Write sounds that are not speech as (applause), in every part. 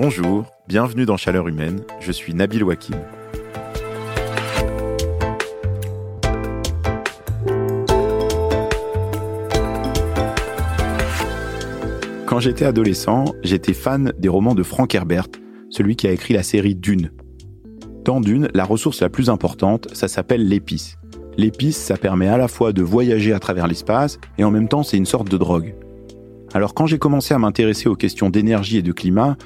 Bonjour, bienvenue dans Chaleur Humaine, je suis Nabil Wakim. Quand j'étais adolescent, j'étais fan des romans de Frank Herbert, celui qui a écrit la série Dune. Dans Dune, la ressource la plus importante, ça s'appelle l'épice. L'épice, ça permet à la fois de voyager à travers l'espace et en même temps c'est une sorte de drogue. Alors quand j'ai commencé à m'intéresser aux questions d'énergie et de climat,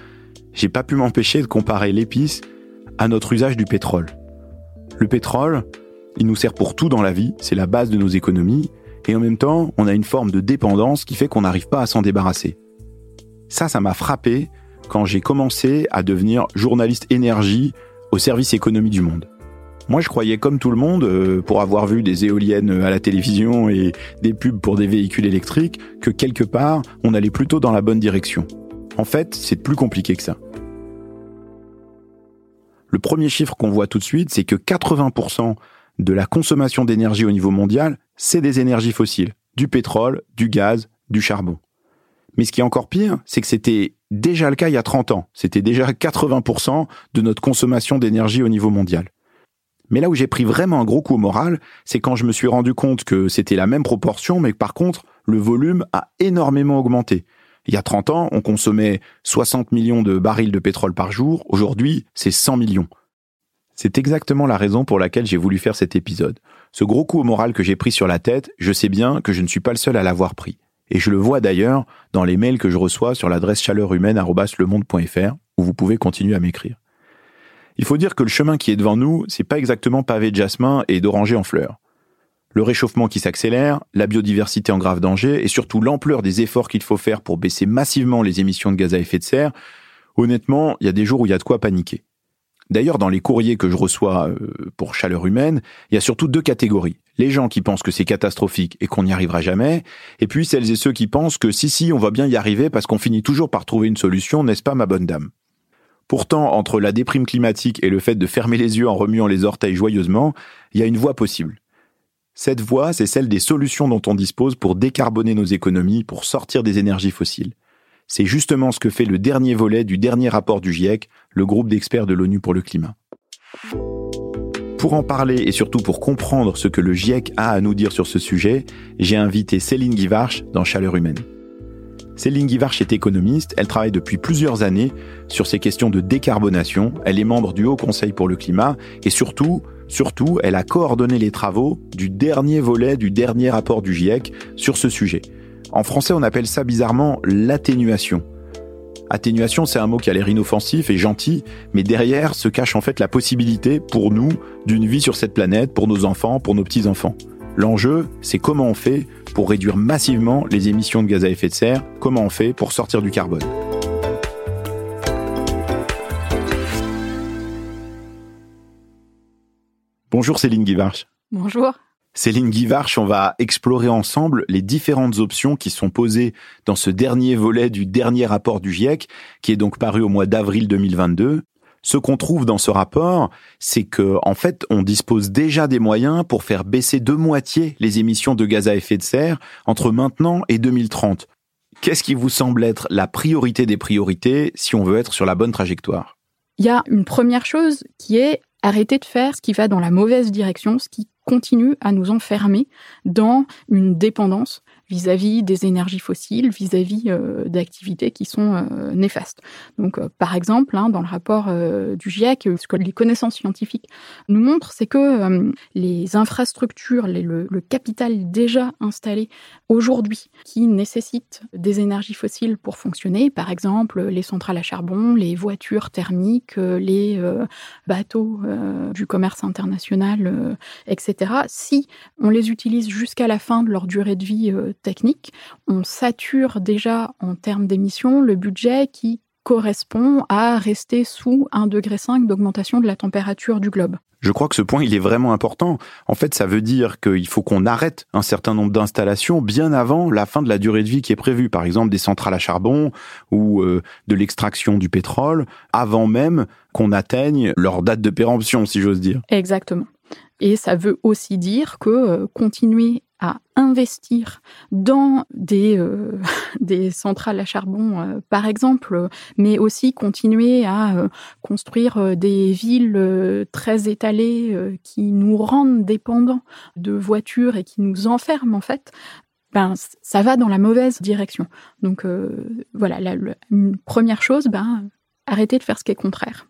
j'ai pas pu m'empêcher de comparer l'épice à notre usage du pétrole. Le pétrole, il nous sert pour tout dans la vie, c'est la base de nos économies, et en même temps, on a une forme de dépendance qui fait qu'on n'arrive pas à s'en débarrasser. Ça, ça m'a frappé quand j'ai commencé à devenir journaliste énergie au service économie du monde. Moi, je croyais comme tout le monde, euh, pour avoir vu des éoliennes à la télévision et des pubs pour des véhicules électriques, que quelque part, on allait plutôt dans la bonne direction. En fait, c'est plus compliqué que ça. Le premier chiffre qu'on voit tout de suite, c'est que 80% de la consommation d'énergie au niveau mondial, c'est des énergies fossiles, du pétrole, du gaz, du charbon. Mais ce qui est encore pire, c'est que c'était déjà le cas il y a 30 ans. C'était déjà 80% de notre consommation d'énergie au niveau mondial. Mais là où j'ai pris vraiment un gros coup au moral, c'est quand je me suis rendu compte que c'était la même proportion, mais que par contre, le volume a énormément augmenté. Il y a 30 ans, on consommait 60 millions de barils de pétrole par jour. Aujourd'hui, c'est 100 millions. C'est exactement la raison pour laquelle j'ai voulu faire cet épisode. Ce gros coup au moral que j'ai pris sur la tête, je sais bien que je ne suis pas le seul à l'avoir pris. Et je le vois d'ailleurs dans les mails que je reçois sur l'adresse chaleurhumaine.lemonde.fr où vous pouvez continuer à m'écrire. Il faut dire que le chemin qui est devant nous, c'est pas exactement pavé de jasmin et d'oranger en fleurs. Le réchauffement qui s'accélère, la biodiversité en grave danger et surtout l'ampleur des efforts qu'il faut faire pour baisser massivement les émissions de gaz à effet de serre, honnêtement, il y a des jours où il y a de quoi paniquer. D'ailleurs, dans les courriers que je reçois euh, pour chaleur humaine, il y a surtout deux catégories. Les gens qui pensent que c'est catastrophique et qu'on n'y arrivera jamais, et puis celles et ceux qui pensent que si si, on va bien y arriver parce qu'on finit toujours par trouver une solution, n'est-ce pas ma bonne dame? Pourtant, entre la déprime climatique et le fait de fermer les yeux en remuant les orteils joyeusement, il y a une voie possible. Cette voie, c'est celle des solutions dont on dispose pour décarboner nos économies, pour sortir des énergies fossiles. C'est justement ce que fait le dernier volet du dernier rapport du GIEC, le groupe d'experts de l'ONU pour le climat. Pour en parler et surtout pour comprendre ce que le GIEC a à nous dire sur ce sujet, j'ai invité Céline Guivarch dans Chaleur Humaine. Céline Guivarch est économiste, elle travaille depuis plusieurs années sur ces questions de décarbonation, elle est membre du Haut Conseil pour le climat et surtout, surtout, elle a coordonné les travaux du dernier volet du dernier rapport du GIEC sur ce sujet. En français, on appelle ça bizarrement l'atténuation. Atténuation, c'est un mot qui a l'air inoffensif et gentil, mais derrière se cache en fait la possibilité pour nous d'une vie sur cette planète, pour nos enfants, pour nos petits-enfants. L'enjeu, c'est comment on fait pour réduire massivement les émissions de gaz à effet de serre, comment on fait pour sortir du carbone. Bonjour Céline Guivarch. Bonjour. Céline Guivarch, on va explorer ensemble les différentes options qui sont posées dans ce dernier volet du dernier rapport du GIEC, qui est donc paru au mois d'avril 2022. Ce qu'on trouve dans ce rapport, c'est que, en fait, on dispose déjà des moyens pour faire baisser de moitié les émissions de gaz à effet de serre entre maintenant et 2030. Qu'est-ce qui vous semble être la priorité des priorités si on veut être sur la bonne trajectoire? Il y a une première chose qui est arrêter de faire ce qui va dans la mauvaise direction, ce qui continue à nous enfermer dans une dépendance vis-à-vis des énergies fossiles, vis-à-vis euh, d'activités qui sont euh, néfastes. Donc, euh, par exemple, hein, dans le rapport du GIEC, ce que les connaissances scientifiques nous montrent, c'est que les infrastructures, le, le, capital déjà installé aujourd'hui, qui nécessitent des énergies fossiles pour fonctionner, par exemple les centrales à charbon, les voitures thermiques, les bateaux du commerce international, etc., si on les utilise jusqu'à la fin de leur durée de vie technique, on sature déjà en termes d'émissions le budget qui correspond à rester sous 1,5 degré d'augmentation de la température du globe. Je crois que ce point, il est vraiment important. En fait, ça veut dire qu'il faut qu'on arrête un certain nombre d'installations bien avant la fin de la durée de vie qui est prévue. Par exemple, des centrales à charbon ou euh, de l'extraction du pétrole, avant même qu'on atteigne leur date de péremption, si j'ose dire. Exactement. Et ça veut aussi dire que euh, continuer à investir dans des, euh, (laughs) centrales à charbon, euh, par exemple, mais aussi continuer à euh, construire des villes très étalées qui nous rendent dépendants de voitures et qui nous enferment en fait, ben, ça va dans la mauvaise direction. Donc voilà, la, une première chose, ben, arrêtez de faire ce qui est contraire.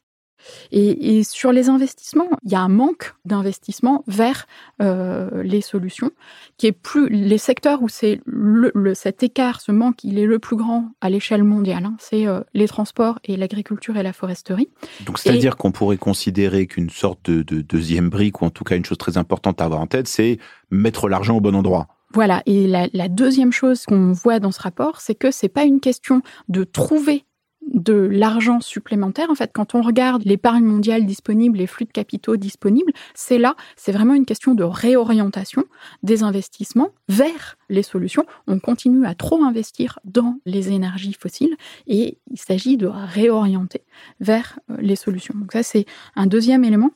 Et, sur les investissements, il y a un manque d'investissement vers euh, les solutions, qui est plus les secteurs où c'est le, cet écart, ce manque, il est le plus grand à l'échelle mondiale. Hein. c'est euh, les transports et l'agriculture et la foresterie. Donc c'est-à-dire qu'on pourrait considérer qu'une sorte de, deuxième brique, ou en tout cas une chose très importante à avoir en tête, c'est mettre l'argent au bon endroit. Voilà. Et la, la deuxième chose qu'on voit dans ce rapport, c'est que c'est pas une question de trouver de l'argent supplémentaire. En fait, quand on regarde l'épargne mondiale disponible, les flux de capitaux disponibles, c'est là, c'est vraiment une question de réorientation des investissements vers les solutions. On continue à trop investir dans les énergies fossiles et il s'agit de réorienter vers euh, les solutions. Donc ça, c'est un deuxième élément.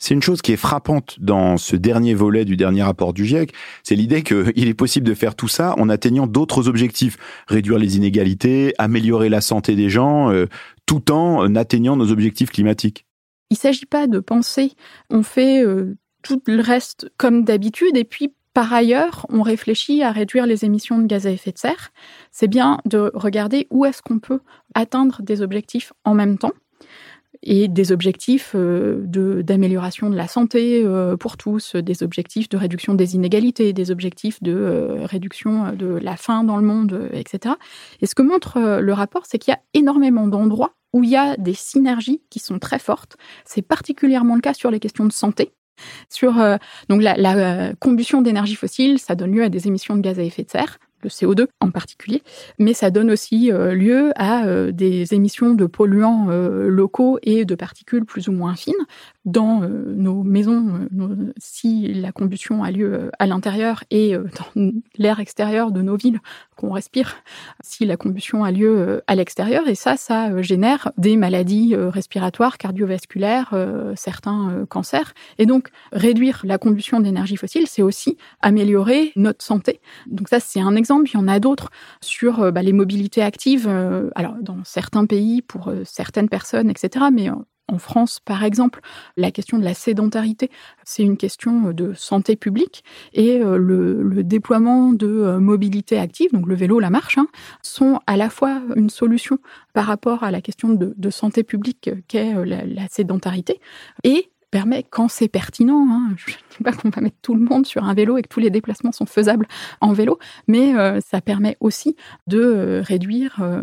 C'est une chose qui est frappante dans ce dernier volet du dernier rapport du GIEC, c'est l'idée qu'il (laughs) est possible de faire tout ça en atteignant d'autres objectifs, réduire les inégalités, améliorer la santé des gens, euh, tout en atteignant nos objectifs climatiques. Il ne s'agit pas de penser on fait euh, tout le reste comme d'habitude et puis par ailleurs, on réfléchit à réduire les émissions de gaz à effet de serre. C'est bien de regarder où est-ce qu'on peut atteindre des objectifs en même temps et des objectifs euh, de d'amélioration de la santé euh, pour tous, des objectifs de réduction des inégalités, des objectifs de euh, réduction de la faim dans le monde, etc. Et ce que montre le rapport, c'est qu'il y a énormément d'endroits où il y a des synergies qui sont très fortes. C'est particulièrement le cas sur les questions de santé. Sur donc la, la combustion d'énergie fossile, ça donne lieu à des émissions de gaz à effet de serre le CO2 en particulier, mais ça donne aussi euh, lieu à euh, des émissions de polluants euh, locaux et de particules plus ou moins fines dans nos maisons, si la combustion a lieu à l'intérieur et dans (laughs) l'air extérieur de nos villes qu'on respire, si la combustion a lieu à l'extérieur. Et ça, ça génère des maladies respiratoires, cardiovasculaires, certains cancers. Et donc, réduire la combustion d'énergie fossile, c'est aussi améliorer notre santé. Donc ça, c'est un exemple il y en a d'autres sur euh, bah, les mobilités actives. Euh, alors, dans certains pays, pour euh, certaines personnes, etc. Mais en France, par exemple, la question de la sédentarité, c'est une question de santé publique et le, déploiement de mobilité active, donc le vélo, la marche, hein, sont à la fois une solution par rapport à la question de, santé publique qu'est la, la, sédentarité et permet, quand c'est pertinent, hein, je ne dis pas qu'on va mettre tout le monde sur un vélo et que tous les déplacements sont faisables en vélo, mais euh, ça permet aussi de euh, réduire euh,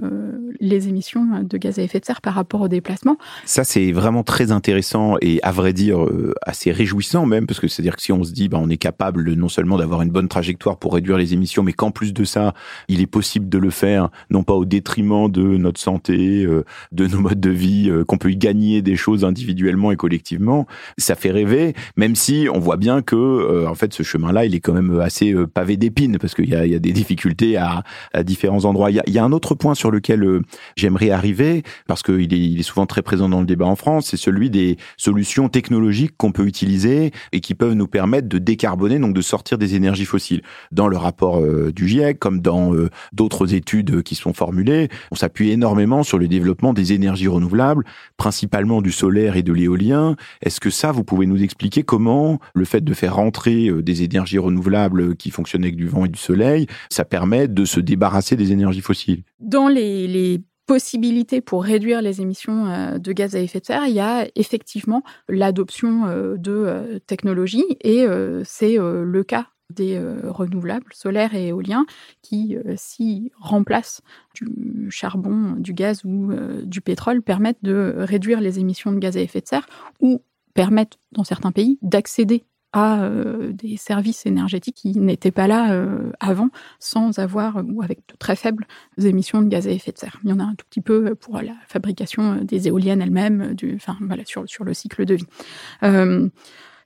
les émissions de gaz à effet de serre par rapport aux déplacements. Ça, c'est vraiment très intéressant et à vrai dire assez réjouissant même, parce que c'est-à-dire que si on se dit, bah, on est capable non seulement d'avoir une bonne trajectoire pour réduire les émissions, mais qu'en plus de ça, il est possible de le faire, non pas au détriment de notre santé, de nos modes de vie, qu'on peut y gagner des choses individuellement et collectivement, ça fait rêver, même si on voit bien que euh, en fait ce chemin-là, il est quand même assez euh, pavé d'épines parce qu'il y a, y a, des difficultés à, à différents endroits. Il y a, y a, un autre point sur lequel euh, j'aimerais arriver parce qu'il est, il est souvent très présent dans le débat en France, c'est celui des solutions technologiques qu'on peut utiliser et qui peuvent nous permettre de décarboner, donc de sortir des énergies fossiles. Dans le rapport du GIEC, comme dans d'autres études qui sont formulées, on s'appuie énormément sur le développement des énergies renouvelables, principalement du solaire et de l'éolien. Est-ce que ça, vous pouvez nous expliquer comment le fait de faire rentrer euh, des énergies renouvelables qui fonctionnent avec du vent et du soleil, ça permet de se débarrasser des énergies fossiles. Dans les, possibilités pour réduire les émissions euh, de gaz à effet de serre, il y a effectivement l'adoption euh, de technologies et c'est le cas des renouvelables solaires et éoliens qui, s'y remplacent du charbon, du gaz ou du pétrole, permettent de réduire les émissions de gaz à effet de serre ou permettent, dans certains pays, d'accéder à euh, des services énergétiques qui n'étaient pas là euh, avant, sans avoir ou avec de très faibles émissions de gaz à effet de serre. Il y en a un tout petit peu pour la fabrication des éoliennes elles-mêmes, enfin voilà, sur le cycle de vie.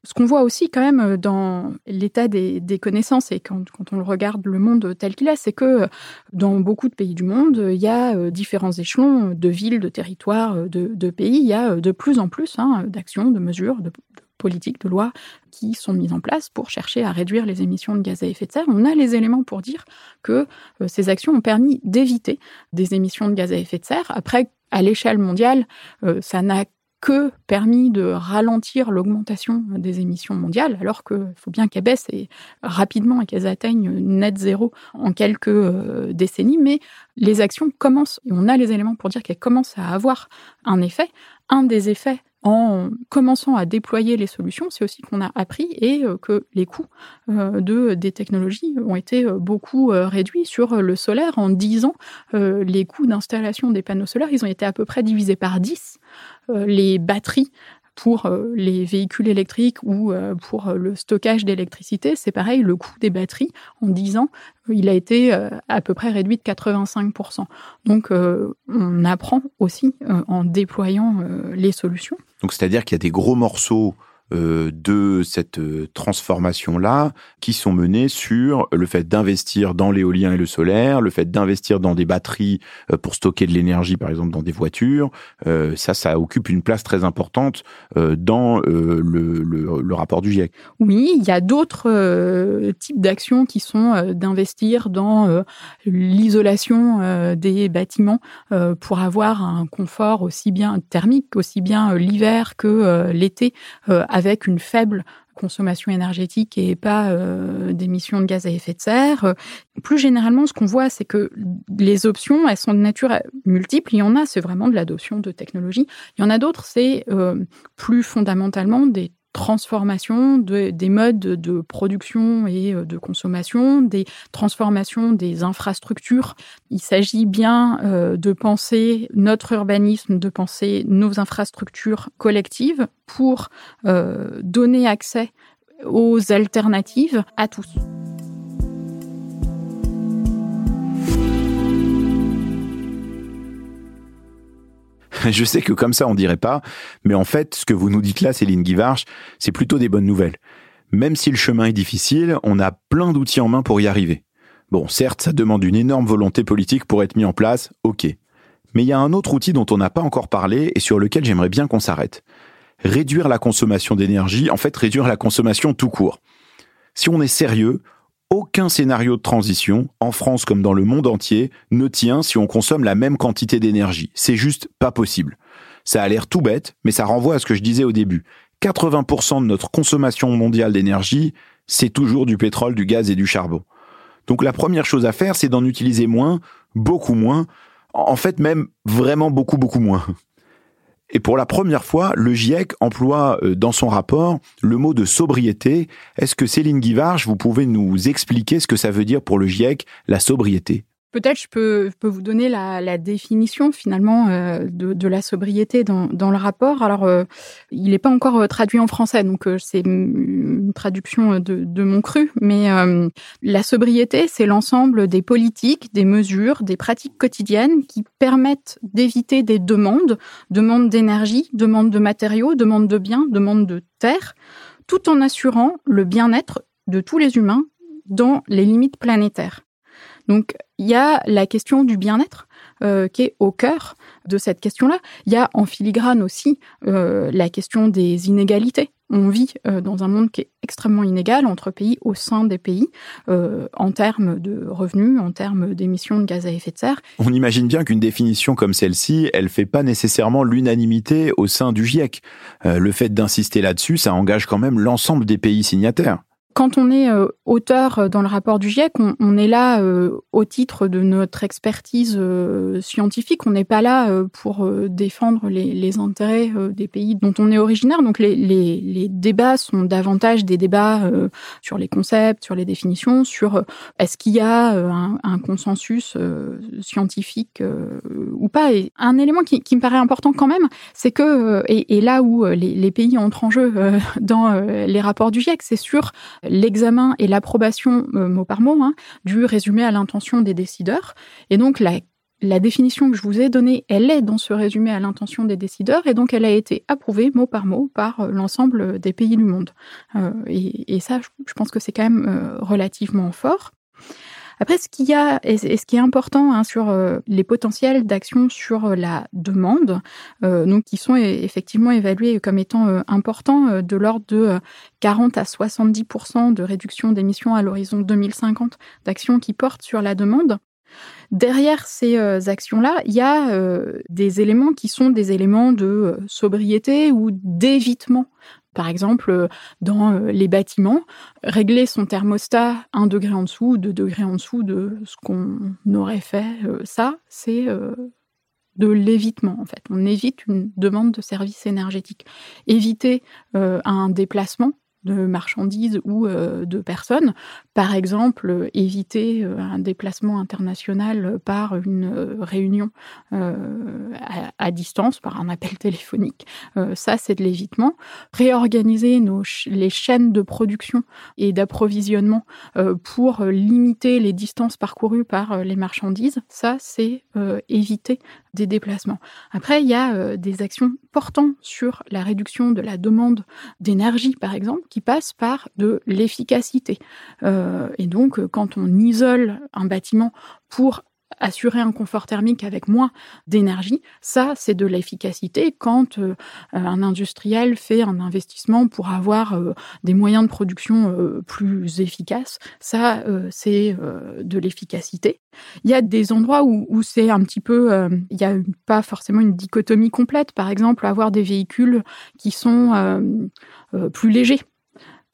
Euh, ce qu'on voit aussi quand même dans l'état des, connaissances et quand, on regarde le monde tel qu'il est, c'est que dans beaucoup de pays du monde, il y a différents échelons de villes, de territoires, de, de pays. Il y a de plus en plus hein, d'actions, de mesures, de, politiques, de lois qui sont mises en place pour chercher à réduire les émissions de gaz à effet de serre. On a les éléments pour dire que euh, ces actions ont permis d'éviter des émissions de gaz à effet de serre. Après, à l'échelle mondiale, euh, ça n'a que permis de ralentir l'augmentation des émissions mondiales, alors qu'il faut bien qu'elles baissent et rapidement et qu'elles atteignent net zéro en quelques euh, décennies. Mais les actions commencent, et on a les éléments pour dire qu'elles commencent à avoir un effet. Un des effets en commençant à déployer les solutions, c'est aussi qu'on a appris et euh, que les coûts euh, de, des technologies ont été euh, beaucoup réduits sur le solaire. En 10 ans, les coûts d'installation des panneaux solaires, ils ont été à peu près divisés par 10. Les batteries pour euh, les véhicules électriques ou euh, pour euh, le stockage d'électricité, c'est pareil, le coût des batteries, en 10 ans, il a été à peu près réduit de 85%. Donc on apprend aussi en déployant les solutions. Donc c'est-à-dire qu'il y a des gros morceaux de cette euh, transformation-là qui sont menées sur le fait d'investir dans l'éolien et le solaire, le fait d'investir dans des batteries euh, pour stocker de l'énergie, par exemple dans des voitures. ça, ça occupe une place très importante dans le, le, le, rapport du GIEC. Oui, il y a d'autres types d'actions qui sont d'investir dans l'isolation des bâtiments pour avoir un confort aussi bien thermique, aussi bien l'hiver que l'été avec une faible consommation énergétique et pas euh, d'émissions de gaz à effet de serre. Plus généralement, ce qu'on voit, c'est que les options, elles sont de nature multiple. Il y en a, c'est vraiment de l'adoption de technologies. Il y en a d'autres, c'est euh, plus fondamentalement des transformation des modes de production et euh, de consommation, des transformations des infrastructures. Il s'agit bien euh, de penser notre urbanisme, de penser nos infrastructures collectives pour euh, donner accès aux alternatives à tous. (laughs) Je sais que comme ça, on dirait pas, mais en fait, ce que vous nous dites là, Céline Guivarch, c'est plutôt des bonnes nouvelles. Même si le chemin est difficile, on a plein d'outils en main pour y arriver. Bon, certes, ça demande une énorme volonté politique pour être mis en place, ok. Mais il y a un autre outil dont on n'a pas encore parlé et sur lequel j'aimerais bien qu'on s'arrête. Réduire la consommation d'énergie, en fait réduire la consommation tout court. Si on est sérieux, aucun scénario de transition, en France comme dans le monde entier, ne tient si on consomme la même quantité d'énergie. C'est juste pas possible. Ça a l'air tout bête, mais ça renvoie à ce que je disais au début. 80% de notre consommation mondiale d'énergie, c'est toujours du pétrole, du gaz et du charbon. Donc la première chose à faire, c'est d'en utiliser moins, beaucoup moins, en fait même vraiment beaucoup beaucoup moins. Et pour la première fois, le GIEC emploie euh, dans son rapport le mot de sobriété. Est-ce que Céline Guivarch, vous pouvez nous expliquer ce que ça veut dire pour le GIEC, la sobriété? Peut-être je peux, peux vous donner la, la définition finalement euh, de, de, la sobriété dans, dans le rapport. Alors, euh, il n'est pas encore euh, traduit en français, donc c'est une traduction de, de mon cru. Mais la sobriété, c'est l'ensemble des politiques, des mesures, des pratiques quotidiennes qui permettent d'éviter des demandes, demandes d'énergie, demandes de matériaux, demandes de biens, demandes de terre, tout en assurant le bien-être de tous les humains dans les limites planétaires. Donc il y a la question du bien-être euh, qui est au cœur de cette question-là. Il y a en filigrane aussi euh, la question des inégalités. On vit euh, dans un monde qui est extrêmement inégal entre pays au sein des pays, en termes de revenus, en termes d'émissions de gaz à effet de serre. On imagine bien qu'une définition comme celle-ci, elle fait pas nécessairement l'unanimité au sein du GIEC. le fait d'insister là-dessus, ça engage quand même l'ensemble des pays signataires. Quand on est euh, auteur euh, dans le rapport du GIEC, on, est là euh, au titre de notre expertise scientifique. On n'est pas là pour défendre les, intérêts des pays dont on est originaire. Donc les, débats sont davantage des débats sur les concepts, sur les définitions, sur est-ce qu'il y a un, consensus scientifique ou pas. Et un élément qui, me paraît important quand même, c'est que, et, là où les, les, pays entrent en jeu (laughs) dans les rapports du GIEC, c'est sur l'examen et l'approbation euh, mot par mot hein, du résumé à l'intention des décideurs. Et donc la, la définition que je vous ai donnée, elle est dans ce résumé à l'intention des décideurs et donc elle a été approuvée mot par mot par euh, l'ensemble des pays du monde. Euh, et, et, ça, je pense que c'est quand même relativement fort. Après, ce qu'il y a ce qui est important hein, sur les potentiels d'action sur la demande, donc qui sont effectivement évalués comme étant importants de l'ordre de 40 à 70% de réduction d'émissions à l'horizon 2050 d'actions qui portent sur la demande. Derrière ces euh, actions-là, il y a euh, des éléments qui sont des éléments de euh, sobriété ou d'évitement. Par exemple, dans les bâtiments, régler son thermostat un degré en dessous, deux degrés en dessous de ce qu'on aurait fait, ça, c'est de l'évitement en fait. On évite une demande de service énergétique. Éviter un déplacement de marchandises ou euh, de personnes. Par exemple, éviter euh, un déplacement international par une euh, réunion à, distance, par un appel (laughs) téléphonique. ça, c'est de l'évitement. Réorganiser les chaînes de production et d'approvisionnement pour limiter les distances parcourues par les marchandises. Ça, c'est éviter des déplacements. Après, il y a des actions portant sur la réduction de la demande d'énergie, par exemple, qui passe par de l'efficacité. Euh, et donc, euh, quand on isole un bâtiment pour assurer un confort thermique avec moins d'énergie, ça c'est de l'efficacité. Quand euh, un industriel fait un investissement pour avoir des moyens de production plus efficaces, ça c'est de l'efficacité. Il y a des endroits où, où c'est un petit peu, il n'y a pas forcément une dichotomie complète. Par exemple, avoir des véhicules qui sont plus légers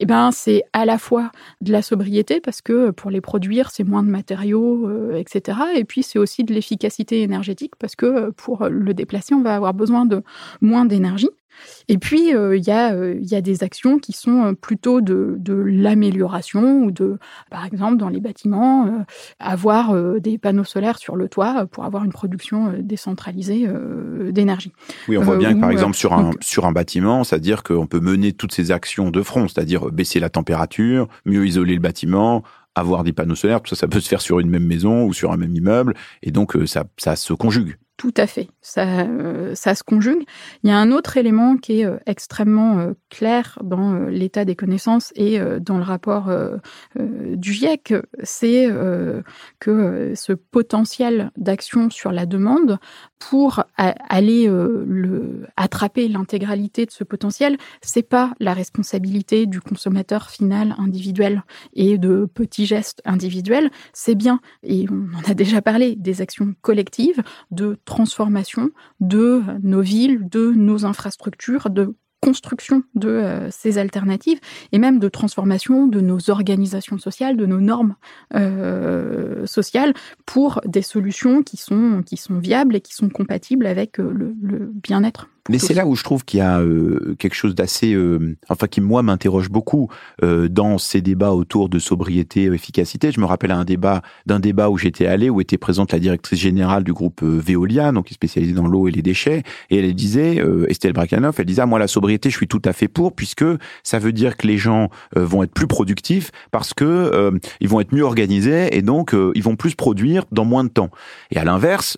eh ben, c'est à la fois de la sobriété parce que pour les produire, c'est moins de matériaux, euh, etc. Et puis c'est aussi de l'efficacité énergétique parce que pour le déplacer, on va avoir besoin de moins d'énergie. Et puis, euh, il y, euh, y, a des actions qui sont euh, plutôt de, de l'amélioration ou de, par exemple, dans les bâtiments, avoir des panneaux solaires sur le toit pour avoir une production décentralisée d'énergie. Oui, on voit bien que, par exemple, sur un, sur un bâtiment, c'est-à-dire qu'on peut mener toutes ces actions de front, c'est-à-dire baisser la température, mieux isoler le bâtiment, avoir des panneaux solaires, tout ça, ça peut se faire sur une même maison ou sur un même immeuble, et donc ça, ça se conjugue. Tout à fait, ça, euh, ça se conjugue. Il y a un autre élément qui est euh, extrêmement euh, clair dans l'état des connaissances et dans le rapport du GIEC, c'est que ce potentiel d'action sur la demande, pour aller le, attraper l'intégralité de ce potentiel, c'est pas la responsabilité du consommateur final individuel et de petits gestes individuels, c'est bien, et on en a déjà parlé, des actions collectives de transformation de nos villes, de nos infrastructures, de construction de euh, ces alternatives et même de transformation de nos organisations sociales, de nos normes euh, sociales pour des solutions qui sont, viables et qui sont compatibles avec euh, le bien-être mais c'est là où je trouve qu'il y a euh, quelque chose d'assez, euh, enfin qui moi m'interroge beaucoup euh, dans ces débats autour de sobriété, efficacité. Je me rappelle un débat d'un débat où j'étais allé où était présente la directrice générale du groupe Veolia, donc qui est spécialisée dans l'eau et les déchets, et elle disait Estelle Brakanoff, elle disait ah, moi la sobriété je suis tout à fait pour puisque ça veut dire que les gens vont être plus productifs parce que ils vont être mieux organisés et donc ils vont plus produire dans moins de temps. Et à l'inverse,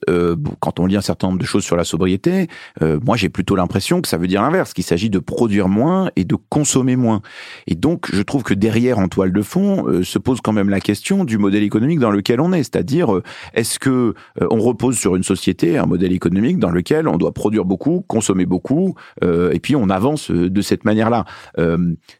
quand on lit un certain nombre de choses sur la sobriété, moi j'ai plus plutôt l'impression que ça veut dire l'inverse, qu'il s'agit de produire moins et de consommer moins. Et donc, je trouve que derrière, en toile de fond, euh, se pose quand même la question du modèle économique dans lequel on est. C'est-à-dire, euh, est-ce que euh, on repose sur une société, un modèle économique dans lequel on doit produire beaucoup, consommer beaucoup, et puis on avance de cette manière-là.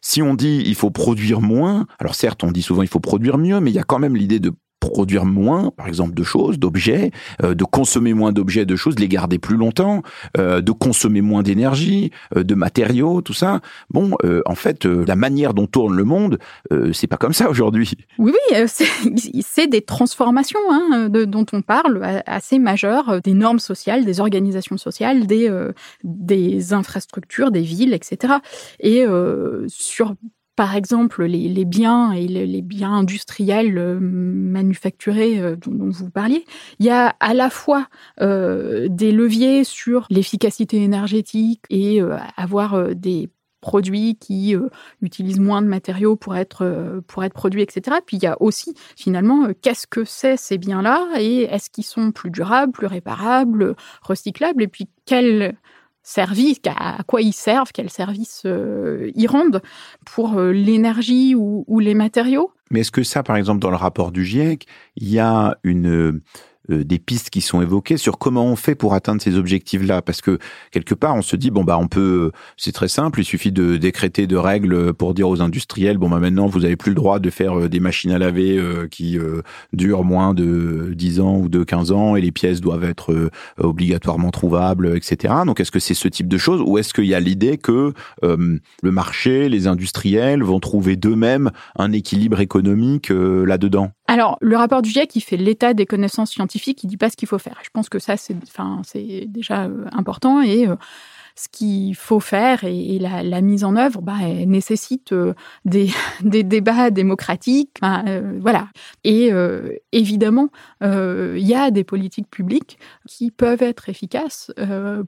si on dit il faut produire moins, alors certes, on dit souvent il faut produire mieux, mais il y a quand même l'idée de produire moins, par exemple, de choses, d'objets, euh, de consommer moins d'objets, de choses, de les garder plus longtemps, euh, de consommer moins d'énergie, euh, de matériaux, tout ça. Bon, en fait, la manière dont tourne le monde, c'est pas comme ça aujourd'hui. Oui, oui, (laughs) c'est des transformations hein, de, dont on parle assez majeures, des normes sociales, des organisations sociales, des, des infrastructures, des villes, etc. Et sur par exemple les, biens et les, biens industriels euh, manufacturés euh, dont, vous parliez, il y a à la fois euh, des leviers sur l'efficacité énergétique et avoir des produits qui utilisent moins de matériaux pour être pour être produits, etc. Puis il y a aussi finalement qu'est-ce que c'est ces biens-là et est-ce qu'ils sont plus durables, plus réparables, recyclables et puis quel service, à quoi ils servent, quel service euh, ils rendent pour euh, l'énergie ou, les matériaux. Mais est-ce que ça, par exemple, dans le rapport du GIEC, il y a une euh, des pistes qui sont évoquées sur comment on fait pour atteindre ces objectifs-là. Parce que quelque part, on se dit bon bah on peut, c'est très simple, il suffit de décréter de règles pour dire aux industriels bon bah maintenant vous avez plus le droit de faire euh, des machines à laver euh, qui durent moins de 10 ans ou de 15 ans et les pièces doivent être obligatoirement trouvables, etc. Donc est-ce que c'est ce type de choses ou est-ce qu'il y a l'idée que le marché, les industriels vont trouver d'eux-mêmes un équilibre économique là-dedans? Alors, le rapport du GIEC, il fait l'état des connaissances scientifiques, il dit pas ce qu'il faut faire. Je pense que ça, c'est, enfin, déjà euh, important et euh, ce qu'il faut faire et, la, mise en œuvre, bah, nécessite euh, des, (laughs) débats démocratiques, voilà. Et évidemment, il y a des politiques publiques qui peuvent être efficaces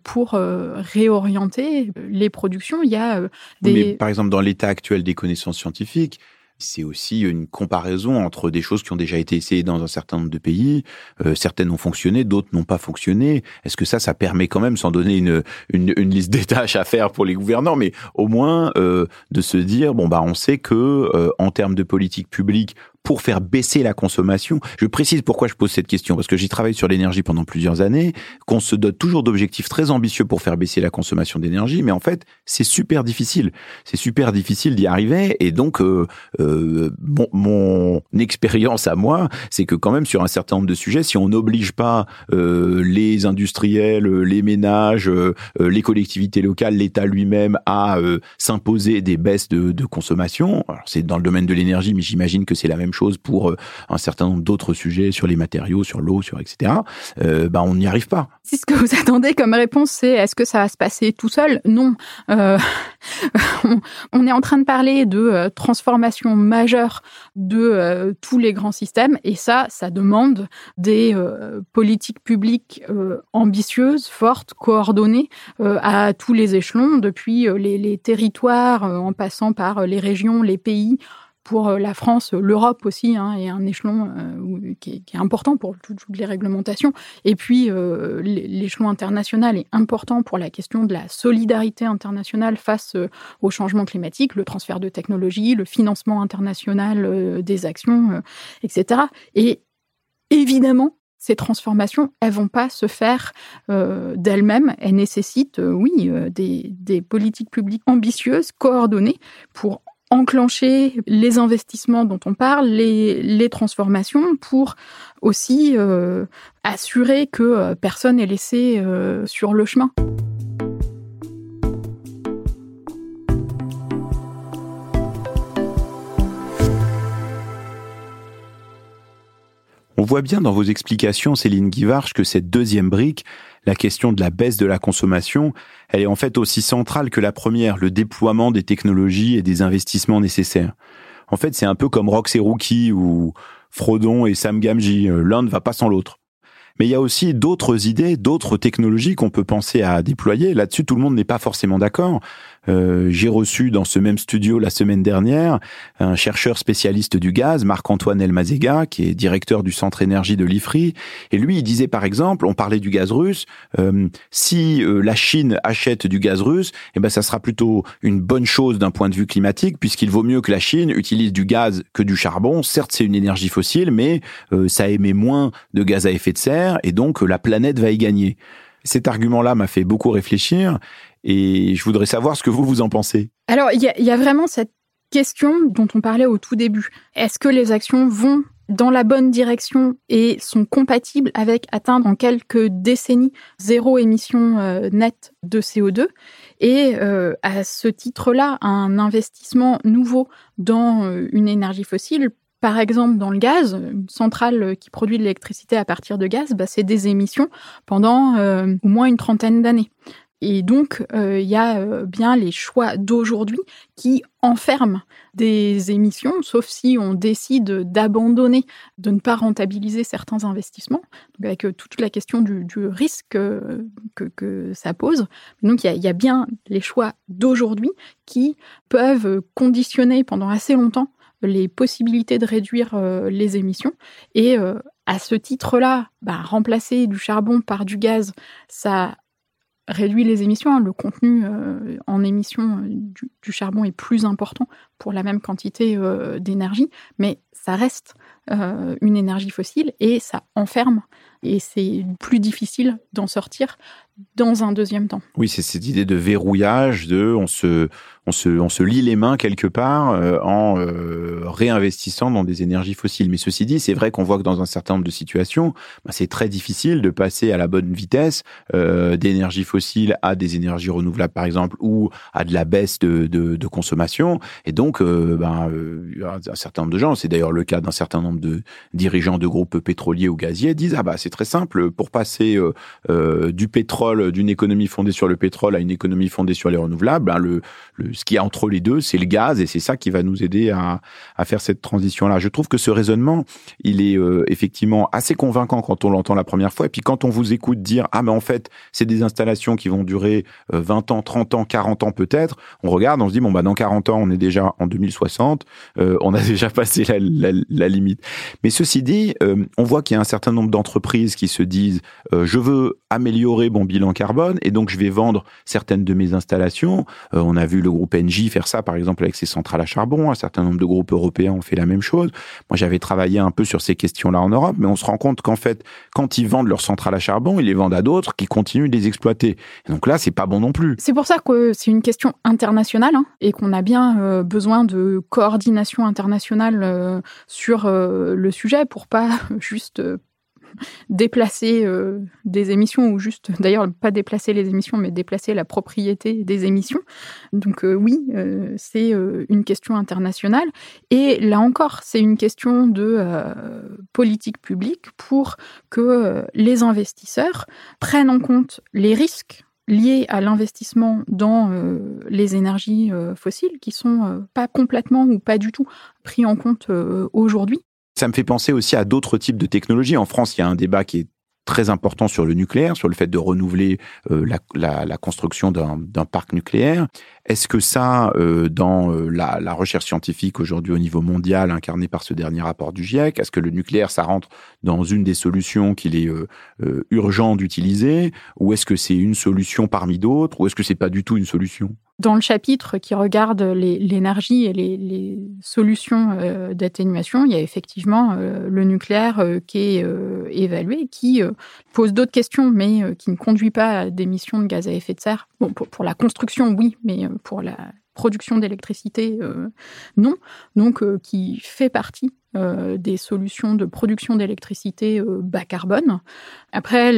pour réorienter les productions. Il y a des. Mais par exemple, dans l'état actuel des connaissances scientifiques, c'est aussi une comparaison entre des choses qui ont déjà été essayées dans un certain nombre de pays. Euh, certaines ont fonctionné, d'autres n'ont pas fonctionné. Est-ce que ça, ça permet quand même, sans donner une, une, une liste des tâches à faire pour les gouvernants, mais au moins euh, de se dire bon bah on sait que euh, en termes de politique publique pour faire baisser la consommation. Je précise pourquoi je pose cette question, parce que j'ai travaillé sur l'énergie pendant plusieurs années, qu'on se dote toujours d'objectifs très ambitieux pour faire baisser la consommation d'énergie, mais en fait, c'est super difficile. C'est super difficile d'y arriver, et donc, euh, euh, mon expérience à moi, c'est que quand même, sur un certain nombre de sujets, si on n'oblige pas euh, les industriels, les ménages, euh, les collectivités locales, l'État lui-même à euh, s'imposer des baisses de, de consommation, alors c'est dans le domaine de l'énergie, mais j'imagine que c'est la même chose pour euh, un certain nombre d'autres sujets sur les matériaux, sur l'eau, sur etc. Euh, bah, on n'y arrive pas. Si ce que vous (laughs) attendez comme réponse, c'est est-ce que ça va se passer tout seul? Non. Euh, (laughs) on est en train de parler de transformation majeure de tous les grands systèmes et ça, ça demande des politiques publiques ambitieuses, fortes, coordonnées à tous les échelons, depuis les territoires en passant par les régions, les pays, pour euh, la France, l'Europe aussi hein, est un échelon euh, qui, est, important pour toutes, les réglementations. Et puis euh, l'échelon international est important pour la question de la solidarité internationale face au changement climatique, le transfert de technologies, le financement international des actions, etc. Et évidemment, ces transformations, elles vont pas se faire d'elles-mêmes. Elles nécessitent, oui, des, des, politiques publiques ambitieuses, coordonnées, pour enclencher les investissements dont on parle, les, transformations pour aussi euh, assurer que euh, personne n'est laissé euh, sur le chemin. On voit bien dans vos explications, Céline Guivarch, que cette deuxième brique, la question de la baisse de la consommation, elle est en fait aussi centrale que la première, le déploiement des technologies et des investissements nécessaires. En fait, c'est un peu comme Rox et Rookie ou Frodon et Sam Gamji, euh, l'un ne va pas sans l'autre. Mais il y a aussi d'autres idées, d'autres technologies qu'on peut penser à déployer. Là-dessus, tout le monde n'est pas forcément d'accord. Euh, j'ai reçu dans ce même studio la semaine dernière un chercheur spécialiste du gaz, Marc-Antoine Elmazega, qui est directeur du centre énergie de l'IFRI. Et lui, il disait par exemple, on parlait du gaz russe, euh, si euh, la Chine achète du gaz russe, eh ben ça sera plutôt une bonne chose d'un point de vue climatique, puisqu'il vaut mieux que la Chine utilise du gaz que du charbon. Certes, c'est une énergie fossile, mais ça émet moins de gaz à effet de serre, et donc la planète va y gagner. Cet argument-là m'a fait beaucoup réfléchir et je voudrais savoir ce que vous, vous en pensez. Alors, il y, a, vraiment cette question dont on parlait au tout début. Est-ce que les actions vont dans la bonne direction et sont compatibles avec atteindre en quelques décennies zéro émission euh, nette de CO2 et euh, à ce titre-là un investissement nouveau dans euh, une énergie fossile par exemple, dans le gaz, une centrale qui produit de l'électricité à partir de gaz, bah, c'est des émissions pendant au moins une trentaine d'années. Et donc, euh, il y a euh, bien les choix d'aujourd'hui qui enferment des émissions, sauf si on décide d'abandonner, de ne pas rentabiliser certains investissements, donc avec euh, toute la question du, risque que, ça pose. Donc, il y, a, bien les choix d'aujourd'hui qui peuvent conditionner pendant assez longtemps les possibilités de réduire les émissions. Et à ce titre-là, bah, remplacer du charbon par du gaz, ça réduit les émissions. Hein. Le contenu euh, en émissions euh, du, charbon est plus important pour la même quantité euh, d'énergie, mais ça reste une énergie fossile et ça enferme. Et c'est plus difficile d'en sortir dans un deuxième temps. Oui, c'est cette idée de verrouillage, de on se, on se, on se lie les mains quelque part euh, en euh, réinvestissant dans des énergies fossiles. Mais ceci dit, c'est vrai qu'on voit que dans un certain nombre de situations, bah, c'est très difficile de passer à la bonne vitesse euh, d'énergie fossile à des énergies renouvelables, par exemple, ou à de la baisse de, de, consommation. Et donc, euh, ben, un certain nombre de gens, c'est d'ailleurs le cas d'un certain nombre de dirigeants de groupes pétroliers ou gaziers, disent ah bah c'est très simple pour passer du pétrole, d'une économie fondée sur le pétrole à une économie fondée sur les renouvelables. Ben, le, ce qui est entre les deux, c'est le gaz, et c'est ça qui va nous aider à, à faire cette transition-là. Je trouve que ce raisonnement, il est euh, effectivement assez convaincant quand on l'entend la première fois, et puis quand on vous écoute dire ah mais en fait c'est des installations qui vont durer 20 euh, ans, 30 ans, 40 ans peut-être, on regarde, on se dit bon bah dans 40 ans on est déjà en 2060, euh, on a (laughs) déjà passé la limite. Mais ceci dit, on voit qu'il y a un certain nombre d'entreprises qui se disent je veux améliorer mon bilan carbone et donc je vais vendre certaines de mes installations. on a vu le groupe Engie faire ça, par exemple, avec ses centrales à charbon. Un certain nombre de groupes européens ont fait la même chose. Moi, j'avais travaillé un peu sur ces questions-là en Europe, mais on se rend compte qu'en fait, quand ils vendent leurs centrales à charbon, ils les vendent à d'autres qui continuent de les exploiter. donc là, c'est pas bon non plus. C'est pour ça que c'est une question internationale hein, et qu'on a bien euh, besoin de coordination internationale euh, sur euh, le sujet pour pas (laughs) juste déplacer euh, des émissions ou juste, d'ailleurs, pas déplacer les émissions, mais déplacer la propriété des émissions. Donc euh, oui, euh, c'est une question internationale. Et là encore, c'est une question de politique publique pour que les investisseurs prennent en compte les risques liés à l'investissement dans les énergies fossiles qui sont pas complètement ou pas du tout pris en compte aujourd'hui ça me fait penser aussi à d'autres types de technologies. En France, il y a un débat qui est très important sur le nucléaire, sur le fait de renouveler euh, la, la, la, construction d'un parc nucléaire. Est-ce que ça, euh, dans euh, la, la, recherche scientifique aujourd'hui au niveau mondial, incarnée par ce dernier rapport du GIEC, est-ce que le nucléaire, ça rentre dans une des solutions qu'il est urgent d'utiliser, ou est-ce que c'est une solution parmi d'autres, ou est-ce que c'est pas du tout une solution? Dans le chapitre qui regarde l'énergie et les, solutions euh, d'atténuation, il y a effectivement euh, le nucléaire euh, qui est évalué, qui pose d'autres questions, mais qui ne conduit pas à d'émissions de gaz à effet de serre. Bon, pour la construction, oui, mais pour la production d'électricité, non. Donc, qui fait partie euh, des solutions de production d'électricité euh, bas carbone. Après,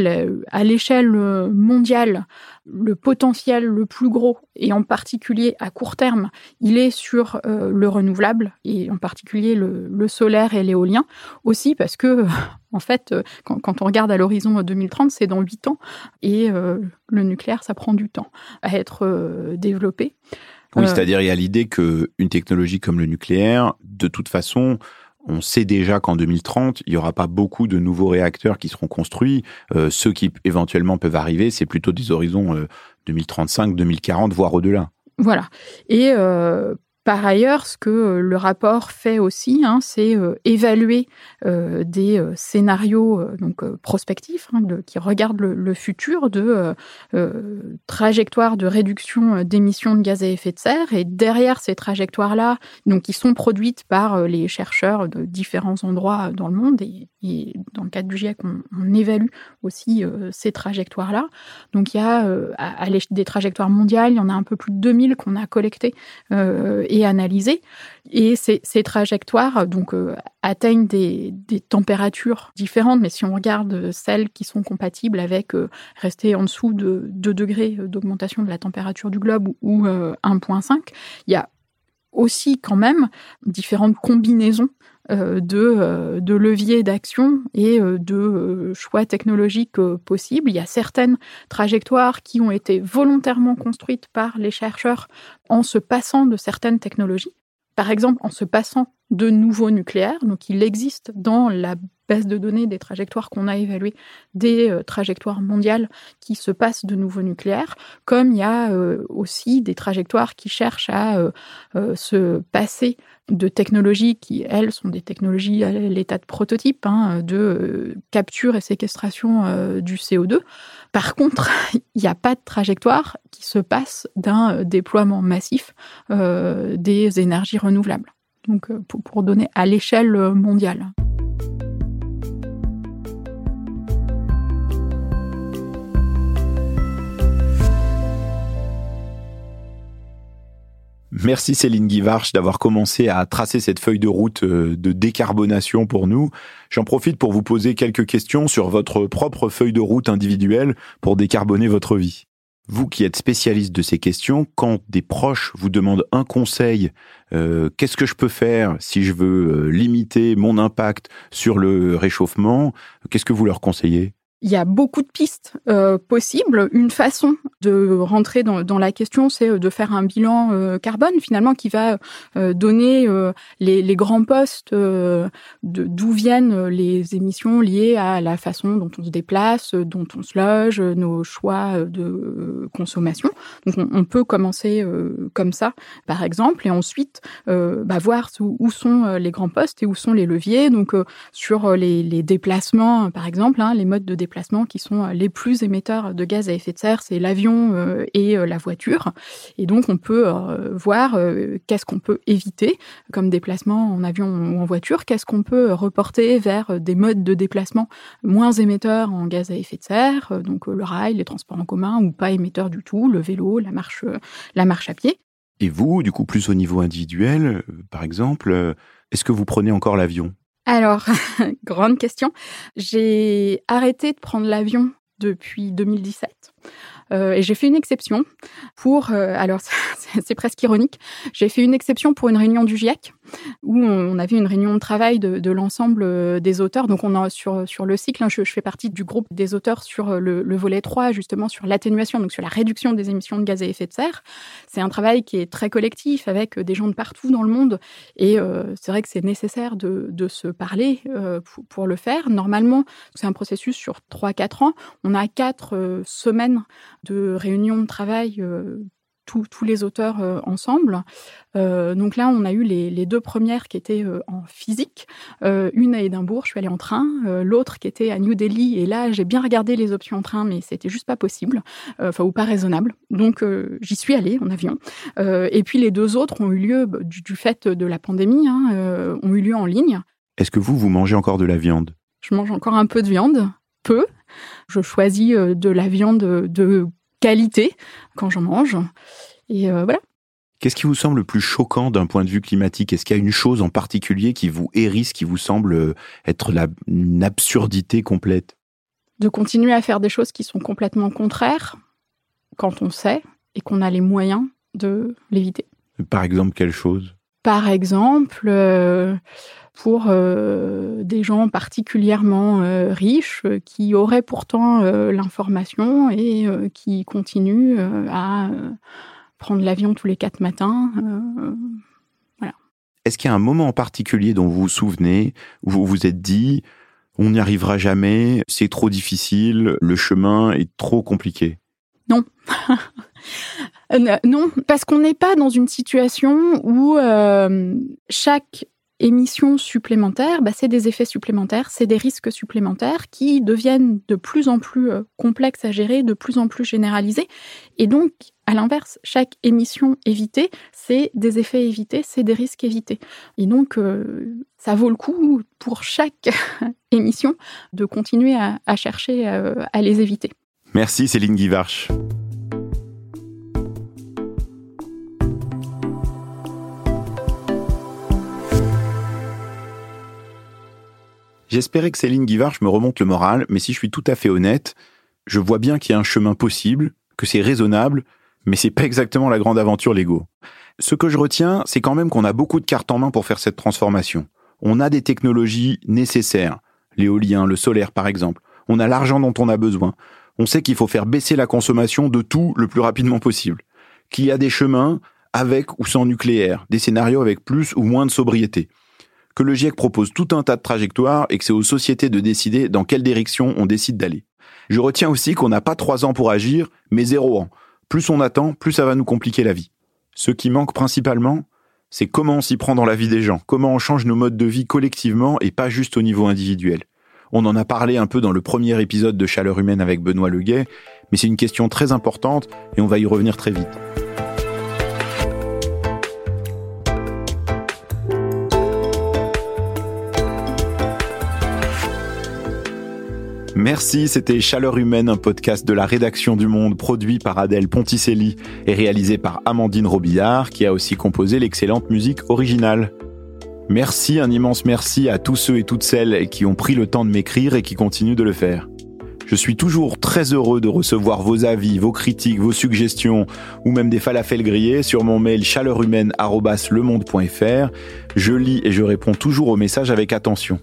à l'échelle euh, mondiale, le potentiel le plus gros, et en particulier à court terme, il est sur le renouvelable, et en particulier le, solaire et l'éolien, aussi parce que, (laughs) en fait, quand, on regarde à l'horizon 2030, c'est dans 8 ans, et le nucléaire, ça prend du temps à être développé. Oui, c'est-à-dire il y a l'idée qu'une technologie comme le nucléaire, de toute façon, on sait déjà qu'en 2030, il n'y aura pas beaucoup de nouveaux réacteurs qui seront construits. Euh, ceux qui éventuellement peuvent arriver, c'est plutôt des horizons 2035, 2040, voire au-delà. Voilà. Et euh, par ailleurs, ce que euh, le rapport fait aussi, hein, c'est euh, évaluer euh, des scénarios donc prospectifs hein, qui regardent le, futur de trajectoires de réduction d'émissions de gaz à effet de serre. Et derrière ces trajectoires-là, donc qui sont produites par les chercheurs de différents endroits dans le monde, et, dans le cadre du GIEC, on, évalue aussi ces trajectoires-là. Donc il y a à, des trajectoires mondiales, il y en a un peu plus de 2000 qu'on a collectées et analysées. Et ces, trajectoires donc euh, atteignent des, températures différentes, mais si on regarde celles qui sont compatibles avec euh, rester en dessous de 2 degrés d'augmentation de la température du globe ou 1,5, euh, il y a aussi quand même différentes combinaisons de, de, leviers d'action et de choix technologiques possibles. Il y a certaines trajectoires qui ont été volontairement construites par les chercheurs en se passant de certaines technologies. Par exemple, en se passant de nouveau nucléaire. Donc il existe dans la base de données des trajectoires qu'on a évaluées, des euh, trajectoires mondiales qui se passent de nouveau nucléaire, comme il y a euh, aussi des trajectoires qui cherchent à euh, se passer de technologies qui, elles, sont des technologies à l'état de prototype, hein, de capture et séquestration du CO2. Par contre, (laughs) il n'y a pas de trajectoire qui se passe d'un déploiement massif des énergies renouvelables. Donc, pour donner à l'échelle mondiale. Merci Céline Guivarch d'avoir commencé à tracer cette feuille de route euh, de décarbonation pour nous. J'en profite pour vous poser quelques questions sur votre propre feuille de route individuelle pour décarboner votre vie. Vous qui êtes spécialiste de ces questions, quand des proches vous demandent un conseil, euh, qu'est-ce que je peux faire si je veux euh, limiter mon impact sur le réchauffement, qu'est-ce que vous leur conseillez? Il y a beaucoup de pistes euh, possibles. Une façon de rentrer dans, la question, c'est euh, de faire un bilan euh, carbone finalement qui va donner les, grands postes d'où viennent les émissions liées à la façon dont on se déplace, dont on se loge, nos choix de consommation. Donc on, peut commencer comme ça, par exemple, et ensuite bah, voir où, sont les grands postes et où sont les leviers. Donc sur les, les déplacements, par exemple, hein, les modes de déplacement qui sont euh, les plus émetteurs de gaz à effet de serre, c'est l'avion euh, et euh, la voiture. Et donc, on peut voir qu'est-ce qu'on peut éviter comme déplacement en avion ou en voiture, qu'est-ce qu'on peut reporter vers des modes de déplacement moins émetteurs en gaz à effet de serre, donc le rail, les transports en commun, ou pas émetteurs du tout, le vélo, la marche à pied. Et vous, du coup, plus au niveau individuel, par exemple, est-ce que vous prenez encore l'avion? Alors, (laughs) grande question. J'ai arrêté de prendre l'avion depuis 2017. Euh, et j'ai fait une exception pour, euh, alors (laughs) c'est presque ironique, j'ai fait une exception pour une réunion du GIEC où on avait une réunion de travail de, l'ensemble euh, des auteurs. Donc on sur sur le cycle, hein, je, fais partie du groupe des auteurs sur euh, le, le volet 3, justement sur l'atténuation, donc sur la réduction des émissions de gaz à effet de serre. C'est un travail qui est très collectif avec des gens de partout dans le monde et euh, c'est vrai que c'est nécessaire de, de, se parler euh, pour, le faire. Normalement, c'est un processus sur 3-4 ans. On a quatre euh, semaines de réunions de travail tous, tous les auteurs euh, ensemble. Euh, donc là, on a eu les, les deux premières qui étaient euh, en physique. Une à Édimbourg, je suis allée en train. L'autre qui était à New Delhi. Et là, j'ai bien regardé les options en train, mais c'était juste pas possible, enfin ou pas raisonnable. Donc j'y suis allée en avion. et puis les deux autres ont eu lieu bah, du, du fait de la pandémie, hein, ont eu lieu en ligne. Est-ce que vous, vous mangez encore de la viande? Je mange encore un peu de viande, peu. Je choisis de la viande de qualité quand j'en mange. Et euh, voilà. Qu'est-ce qui vous semble le plus choquant d'un point de vue climatique? Est-ce qu'il y a une chose en particulier qui vous hérisse, qui vous semble euh, être la, une absurdité complète? De continuer à faire des choses qui sont complètement contraires quand on sait et qu'on a les moyens de l'éviter. Par exemple, quelle chose? Par exemple, euh, pour euh, des gens particulièrement euh, riches qui auraient pourtant euh, l'information et qui continuent à prendre l'avion tous les quatre matins. voilà. Est-ce qu'il y a un moment en particulier dont vous vous souvenez où vous vous êtes dit on n'y arrivera jamais, c'est trop difficile, le chemin est trop compliqué? Non. (laughs) non, parce qu'on n'est pas dans une situation où euh, chaque émissions supplémentaires, bah, c'est des effets supplémentaires, c'est des risques supplémentaires qui deviennent de plus en plus euh, complexes à gérer, de plus en plus généralisés. Et donc, à l'inverse, chaque émission évitée, c'est des effets évités, c'est des risques évités. Et donc, euh, ça vaut le coup pour chaque (laughs) émission de continuer à, chercher à, euh, à les éviter. Merci Céline Guivarch. J'espérais que Céline Guivarch me remonte le moral, mais si je suis tout à fait honnête, je vois bien qu'il y a un chemin possible, que c'est raisonnable, mais c'est pas exactement la grande aventure Lego. Ce que je retiens, c'est quand même qu'on a beaucoup de cartes en main pour faire cette transformation. On a des technologies nécessaires, l'éolien, le solaire par exemple. On a l'argent dont on a besoin. On sait qu'il faut faire baisser la consommation de tout le plus rapidement possible. Qu'il y a des chemins avec ou sans nucléaire, des scénarios avec plus ou moins de sobriété. Que le GIEC propose tout un tas de trajectoires et que c'est aux sociétés de décider dans quelle direction on décide d'aller. Je retiens aussi qu'on n'a pas trois ans pour agir, mais zéro ans. Plus on attend, plus ça va nous compliquer la vie. Ce qui manque principalement, c'est comment on s'y prend dans la vie des gens, comment on change nos modes de vie collectivement et pas juste au niveau individuel. On en a parlé un peu dans le premier épisode de Chaleur humaine avec Benoît Leguet, mais c'est une question très importante et on va y revenir très vite. Merci, c'était Chaleur Humaine, un podcast de la rédaction du Monde produit par Adèle Ponticelli et réalisé par Amandine Robillard qui a aussi composé l'excellente musique originale. Merci, un immense merci à tous ceux et toutes celles qui ont pris le temps de m'écrire et qui continuent de le faire. Je suis toujours très heureux de recevoir vos avis, vos critiques, vos suggestions ou même des falafels grillés sur mon mail chaleurhumaine@lemonde.fr. Je lis et je réponds toujours aux messages avec attention.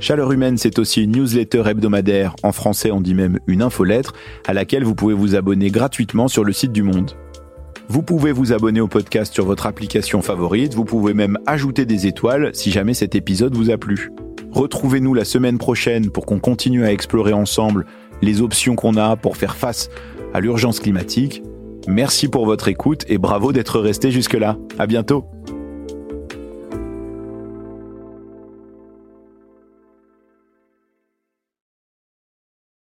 Chaleur humaine, c'est aussi une newsletter hebdomadaire, en français on dit même une infolettre, à laquelle vous pouvez vous abonner gratuitement sur le site du Monde. Vous pouvez vous abonner au podcast sur votre application favorite, vous pouvez même ajouter des étoiles si jamais cet épisode vous a plu. Retrouvez-nous la semaine prochaine pour qu'on continue à explorer ensemble les options qu'on a pour faire face à l'urgence climatique. Merci pour votre écoute et bravo d'être resté jusque-là. À bientôt!